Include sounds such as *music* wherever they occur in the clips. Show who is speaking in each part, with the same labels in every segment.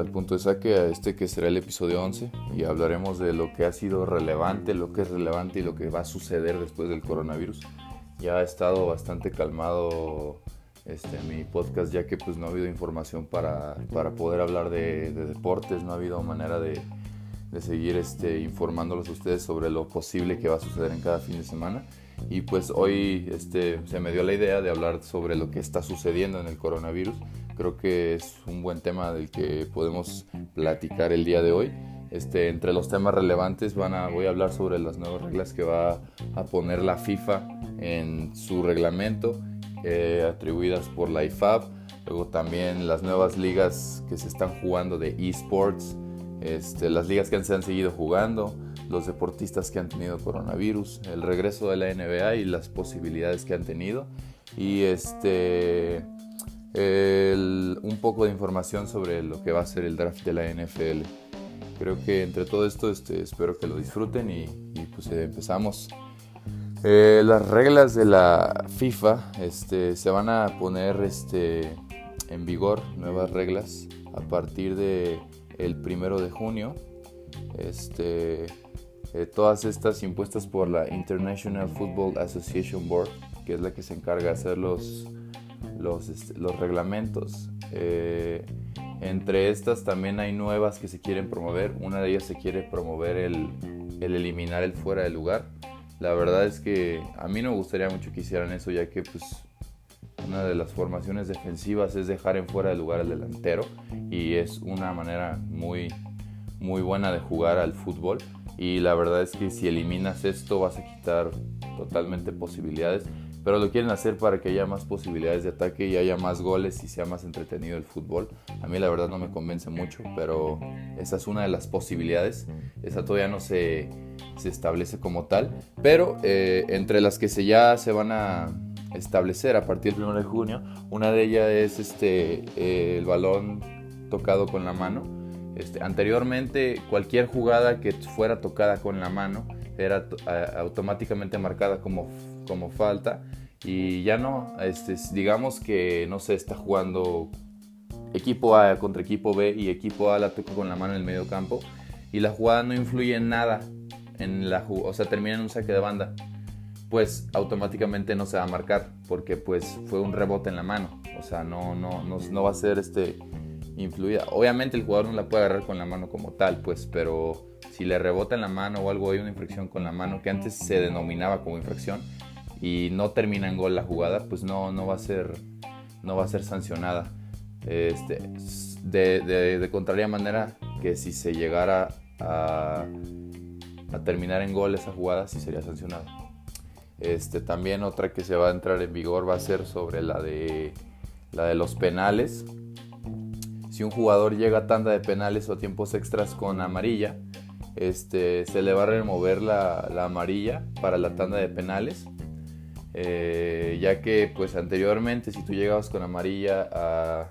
Speaker 1: al punto de saque, a este que será el episodio 11 y hablaremos de lo que ha sido relevante, lo que es relevante y lo que va a suceder después del coronavirus. Ya ha estado bastante calmado este, mi podcast ya que pues no ha habido información para, para poder hablar de, deportes, no ha habido manera de, de seguir este, informándolos a ustedes sobre lo posible que va a suceder en cada fin de semana. Y pues hoy este, se me dio la idea de hablar sobre lo que está sucediendo en el coronavirus Creo que es un buen tema del que podemos platicar el día de hoy. Este, entre los temas relevantes van a, voy a hablar sobre las nuevas reglas que va a poner la FIFA en su reglamento, eh, atribuidas por la IFAB. Luego también las nuevas ligas que se están jugando de esports, este, las ligas que se han seguido jugando, los deportistas que han tenido coronavirus, el regreso de la NBA y las posibilidades que han tenido. Y este un poco de información sobre lo que va a ser el draft de la NFL. Creo que entre todo esto este, espero que lo disfruten y, pues eh, empezamos. Eh, las reglas de la FIFA este, se van a poner este, en vigor, nuevas reglas, a partir de el primero de junio. Este, eh, todas estas impuestas por la International Football Association Board, que es la que se encarga de hacer los, los, este, los reglamentos. Eh, entre estas también hay nuevas que se quieren promover. Una de ellas se quiere promover el, el, eliminar el fuera de lugar. La verdad es que a mí no me gustaría mucho que hicieran eso, ya que pues una de las formaciones defensivas es dejar en fuera de lugar al delantero y es una manera muy, muy buena de jugar al fútbol. Y la verdad es que si eliminas esto vas a quitar totalmente posibilidades pero lo quieren hacer para que haya más posibilidades de ataque y haya más goles y sea más entretenido el fútbol. A mí la verdad no me convence mucho, pero esa es una de las posibilidades. Esa todavía no se, se establece como tal, pero eh, entre las que se ya se van a establecer a partir del 1 de junio, una de ellas es este, eh, el balón tocado con la mano. Este, anteriormente cualquier jugada que fuera tocada con la mano era automáticamente marcada como, como falta. Y ya no, este, digamos que no se está jugando equipo A contra equipo B y equipo A la toca con la mano en el medio campo y la jugada no influye en nada, en la, o sea, termina en un saque de banda, pues automáticamente no se va a marcar porque pues fue un rebote en la mano, o sea, no, no, no, no va a ser este Obviamente el jugador no la puede agarrar con la mano como tal, pues, pero si le rebota en la mano o algo, hay una infracción con la mano que antes se denominaba como infracción y no termina en gol la jugada, pues no, no, va, a ser, no va a ser sancionada. Este, de, contraria manera que si se llegara a, a, terminar en gol esa jugada, sí sería sancionada. Este, también otra que se va a entrar en vigor va a ser sobre la de, la de los penales. Si un jugador llega a tanda de penales o tiempos extras con amarilla, este, se le va a remover la, amarilla para la tanda de penales. Eh, ya que pues anteriormente si tú llegabas con amarilla a,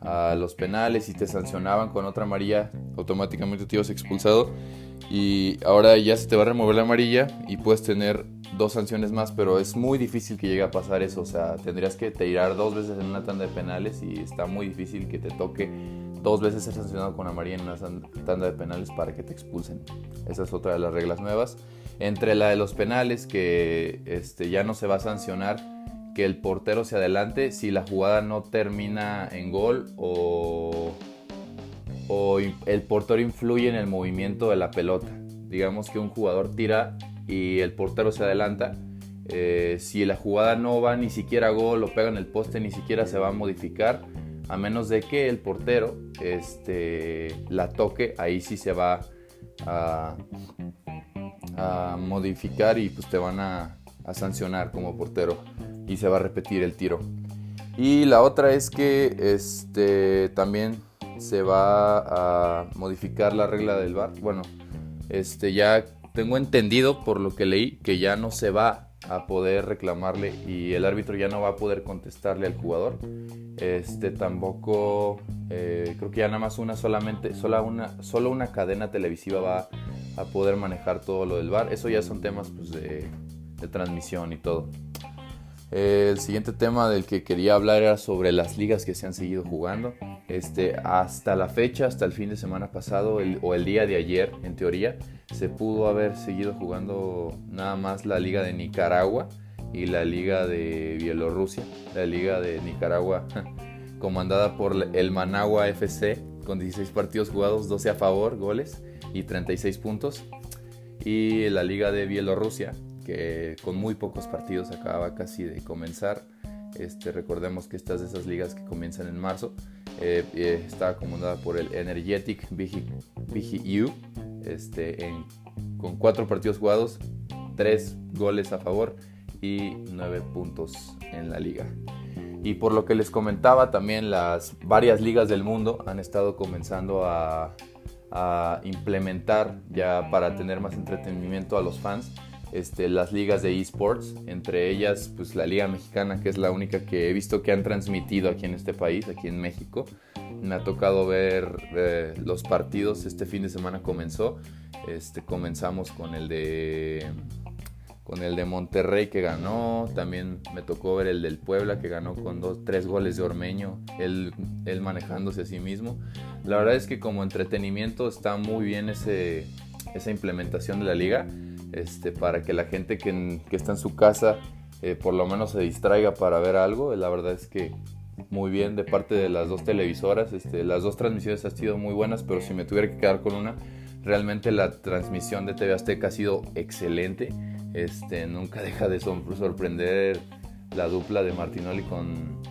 Speaker 1: a, los penales y te sancionaban con otra amarilla, automáticamente te ibas expulsado. Y ahora ya se te va a remover la amarilla y puedes tener dos sanciones más, pero es muy difícil que llegue a pasar eso. O sea, tendrías que tirar dos veces en una tanda de penales y está muy difícil que te toque dos veces ser sancionado con amarilla en una tanda de penales para que te expulsen. Esa es otra de las reglas nuevas. Entre la de los penales, que este, ya no se va a sancionar que el portero se adelante si la jugada no termina en gol o, o el portero influye en el movimiento de la pelota. Digamos que un jugador tira y el portero se adelanta. Eh, si la jugada no va ni siquiera a gol o pega en el poste, ni siquiera se va a modificar a menos de que el portero este, la toque, ahí sí se va a, modificar y pues te van a, sancionar como portero y se va a repetir el tiro. Y la otra es que este, también se va a modificar la regla del bar. Bueno, este, ya tengo entendido por lo que leí que ya no se va a poder reclamarle y el árbitro ya no va a poder contestarle al jugador. Este tampoco eh, creo que ya nada más una solamente, sola una, solo una cadena televisiva va a poder manejar todo lo del bar. Eso ya son temas pues, de, transmisión y todo. Eh, el siguiente tema del que quería hablar era sobre las ligas que se han seguido jugando. Este, hasta la fecha, hasta el fin de semana pasado o el día de ayer, en teoría, se pudo haber seguido jugando nada más la liga de Nicaragua y la liga de Bielorrusia. La liga de Nicaragua, *laughs* comandada por el Managua FC, con 16 partidos jugados, 12 a favor, goles y 36 puntos. Y la liga de Bielorrusia, que con muy pocos partidos acababa casi de comenzar. Este, recordemos que estas de esas ligas que comienzan en marzo eh, eh, está acomodada por el Energetic BGU este, con cuatro partidos jugados, tres goles a favor y nueve puntos en la liga. Y por lo que les comentaba, también las varias ligas del mundo han estado comenzando a, a implementar ya para tener más entretenimiento a los fans este, las ligas de esports, entre ellas pues la Liga Mexicana, que es la única que he visto que han transmitido aquí en este país, aquí en México. Me ha tocado ver eh, los partidos, este fin de semana comenzó, este, comenzamos con el de con el de Monterrey que ganó, también me tocó ver el del Puebla que ganó con dos, tres goles de Ormeño, él, él manejándose a sí mismo. La verdad es que como entretenimiento está muy bien ese, esa implementación de la liga este, para que la gente que, está en su casa eh, por lo menos se distraiga para ver algo. La verdad es que muy bien de parte de las dos televisoras. Este, las dos transmisiones han sido muy buenas, pero si me tuviera que quedar con una, realmente la transmisión de TV Azteca ha sido excelente. Este, nunca *laughs* deja de sorprender la dupla de Martinoli con,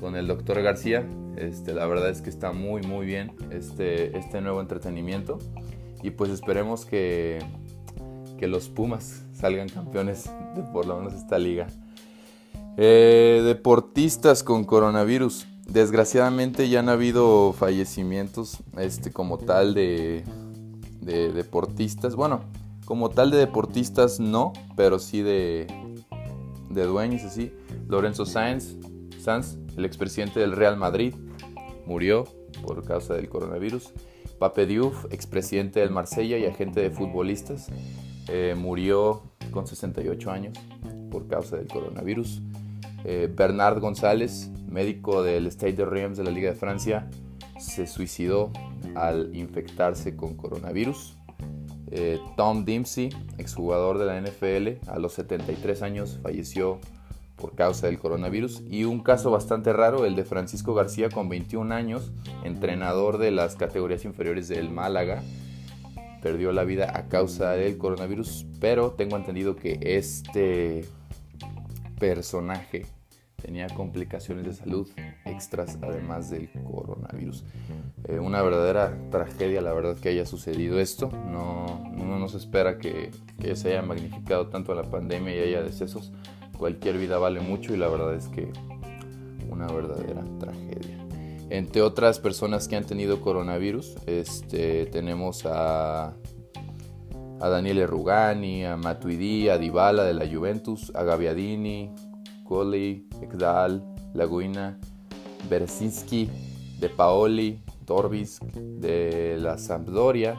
Speaker 1: con el doctor García. Este, la verdad es que está muy muy bien este, este nuevo entretenimiento. Y pues esperemos que, que los Pumas salgan campeones de por lo menos esta liga. Eh, deportistas con coronavirus. Desgraciadamente ya han habido fallecimientos este, como tal de, de deportistas. Bueno, como tal de deportistas no, pero sí de, de dueños así. Lorenzo Sanz, el expresidente del Real Madrid, murió por causa del coronavirus. Pape Diouf, expresidente del Marsella y agente de futbolistas. Eh, murió con 68 años por causa del coronavirus. Eh, Bernard González, médico del Stade de Reims de la Liga de Francia, se suicidó al infectarse con coronavirus. Eh, Tom Dempsey, exjugador de la NFL, a los 73 años falleció por causa del coronavirus. Y un caso bastante raro, el de Francisco García, con 21 años, entrenador de las categorías inferiores del Málaga, perdió la vida a causa del coronavirus, pero tengo entendido que este personaje tenía complicaciones de salud extras además del coronavirus. Eh, una verdadera tragedia, la verdad, que haya sucedido esto. No, no nos espera que, que, se haya magnificado tanto la pandemia y haya decesos. Cualquier vida vale mucho y la verdad es que una verdadera tragedia. Entre otras personas que han tenido coronavirus, este, tenemos a, a Daniele Rugani, a Matuidi, a Dybala de la Juventus, a Gaviadini, Colli, Ekdal, Laguina, Bersinski, De Paoli, Torbis de la Sampdoria,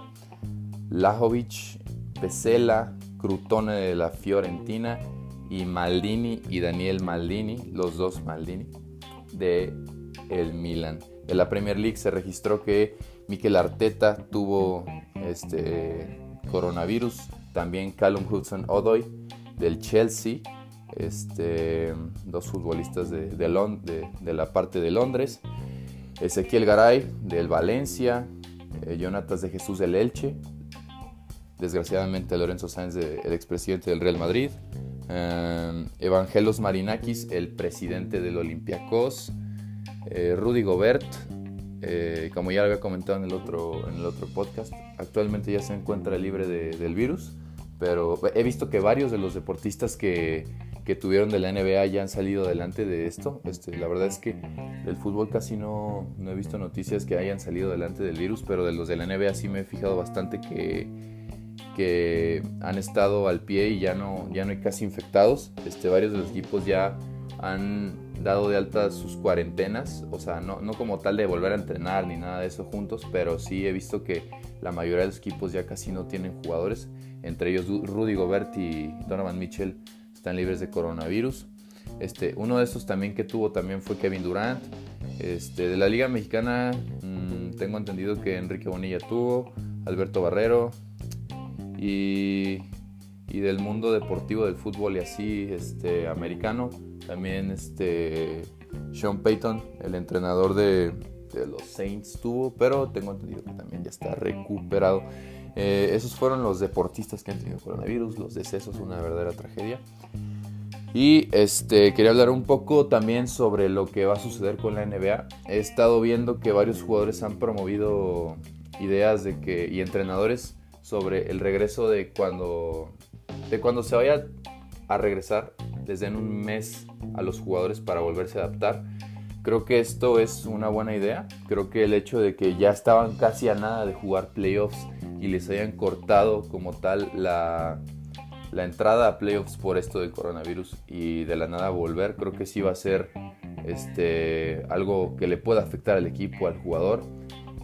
Speaker 1: Lajovic, Pesela, Crutone de la Fiorentina y Maldini y Daniel Maldini, los dos Maldini, de el Milan. En la Premier League se registró que Mikel Arteta tuvo este coronavirus, también Callum Hudson Odoi del Chelsea, este, dos futbolistas de, de, la parte de Londres, Ezequiel Garay del Valencia, eh, Jonatas de Jesús del Elche, desgraciadamente Lorenzo Sáenz, el expresidente del Real Madrid, eh, Evangelos Marinakis, el presidente del Olympiacos, eh, Rudy Gobert, eh, como ya lo había comentado en el, otro, en el otro podcast, actualmente ya se encuentra libre del virus, pero he visto que varios de los deportistas que, que, tuvieron de la NBA ya han salido adelante de esto. Este, la verdad es que del fútbol casi no, no he visto noticias que hayan salido adelante del virus, pero de los de la NBA sí me he fijado bastante que, que han estado al pie y ya no, ya no hay casi infectados. Este, varios de los equipos ya han dado de alta sus cuarentenas, o sea, no, no, como tal de volver a entrenar ni nada de eso juntos, pero sí he visto que la mayoría de los equipos ya casi no tienen jugadores, entre ellos Rudy Gobert y Donovan Mitchell están libres de coronavirus. Este, uno de esos también que tuvo también fue Kevin Durant. Este, de la Liga Mexicana mm, tengo entendido que Enrique Bonilla tuvo, Alberto Barrero y, y, del mundo deportivo del fútbol y así este, americano también este, Sean Payton, el entrenador de, los Saints tuvo, pero tengo entendido que también ya está recuperado. Eh, esos fueron los deportistas que han tenido coronavirus, los decesos, una verdadera tragedia. Y este, quería hablar un poco también sobre lo que va a suceder con la NBA. He estado viendo que varios jugadores han promovido ideas de que, y entrenadores sobre el regreso de cuando, de cuando se vaya a regresar, desde en un mes a los jugadores para volverse a adaptar. Creo que esto es una buena idea. Creo que el hecho de que ya estaban casi a nada de jugar playoffs y les hayan cortado como tal la, la entrada a playoffs por esto del coronavirus y de la nada volver, creo que sí va a ser este, algo que le pueda afectar al equipo, al jugador.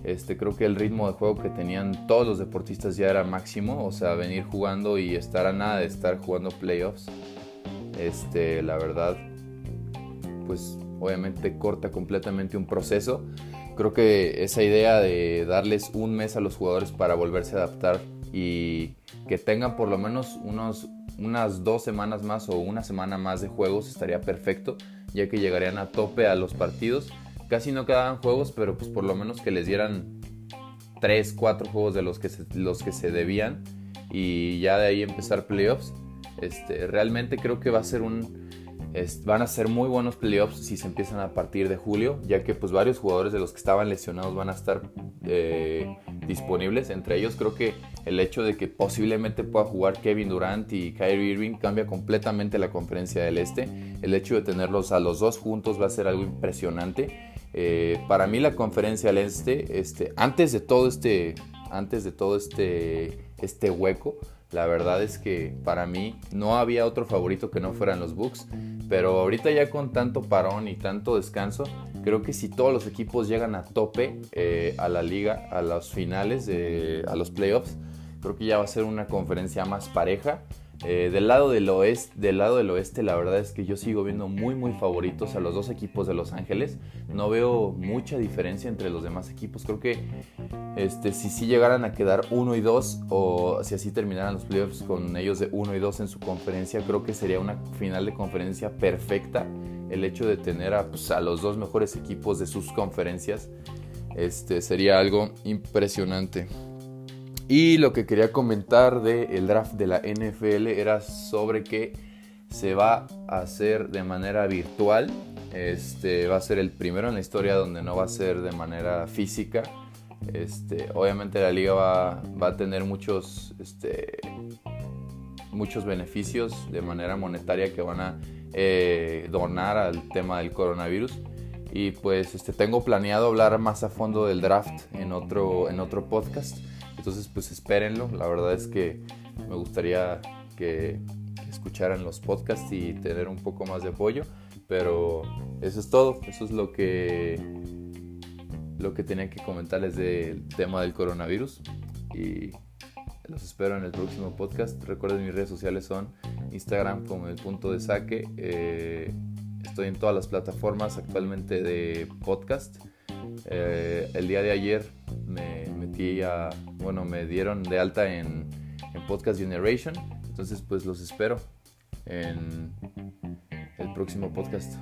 Speaker 1: Este, creo que el ritmo de juego que tenían todos los deportistas ya era máximo, o sea, venir jugando y estar a nada de estar jugando playoffs. Este, la verdad, pues obviamente corta completamente un proceso. Creo que esa idea de darles un mes a los jugadores para volverse a adaptar y que tengan por lo menos unas dos semanas más o una semana más de juegos estaría perfecto, ya que llegarían a tope a los partidos. Casi no quedaban juegos, pero pues por lo menos que les dieran 3, 4 juegos de los que se, los que se debían y ya de ahí empezar playoffs. Este, realmente creo que va a ser un, van a ser muy buenos playoffs si se empiezan a partir de julio, ya que pues varios jugadores de los que estaban lesionados van a estar eh, disponibles. Entre ellos creo que el hecho de que posiblemente pueda jugar Kevin Durant y Kyrie Irving cambia completamente la conferencia del Este. El hecho de tenerlos a los dos juntos va a ser algo impresionante. Eh, para mí la conferencia del Este, este, antes de todo este, antes de todo este, este hueco, la verdad es que para mí no había otro favorito que no fueran los Bucks. Pero ahorita ya con tanto parón y tanto descanso, creo que si todos los equipos llegan a tope eh, a la liga, a los finales, a los playoffs, creo que ya va a ser una conferencia más pareja. Eh, del, lado del, oeste, del lado del oeste, la verdad es que yo sigo viendo muy, muy favoritos a los dos equipos de Los Ángeles. No veo mucha diferencia entre los demás equipos. Creo que este, si sí llegaran a quedar 1 y 2 o si así terminaran los playoffs con ellos de 1 y 2 en su conferencia, creo que sería una final de conferencia perfecta. El hecho de tener a, pues, a los dos mejores equipos de sus conferencias este, sería algo impresionante. Y lo que quería comentar del draft de la NFL era sobre que se va a hacer de manera virtual. Este va a ser el primero en la historia donde no va a ser de manera física. Este, obviamente la liga va, a tener muchos, este, muchos beneficios de manera monetaria que van a eh, donar al tema del coronavirus. Y pues este, tengo planeado hablar más a fondo del draft en otro, en otro podcast. Entonces, pues espérenlo. La verdad es que me gustaría que, escucharan los podcasts y tener un poco más de apoyo. Pero eso es todo. Eso es lo que lo que tenía que comentarles del tema del coronavirus. Y los espero en el próximo podcast. Recuerden mis redes sociales son Instagram como el punto de saque. Eh, estoy en todas las plataformas actualmente de podcast. Eh, el día de ayer me metí a, bueno, me dieron de alta en, en Podcast Generation. Entonces, pues los espero en el próximo podcast.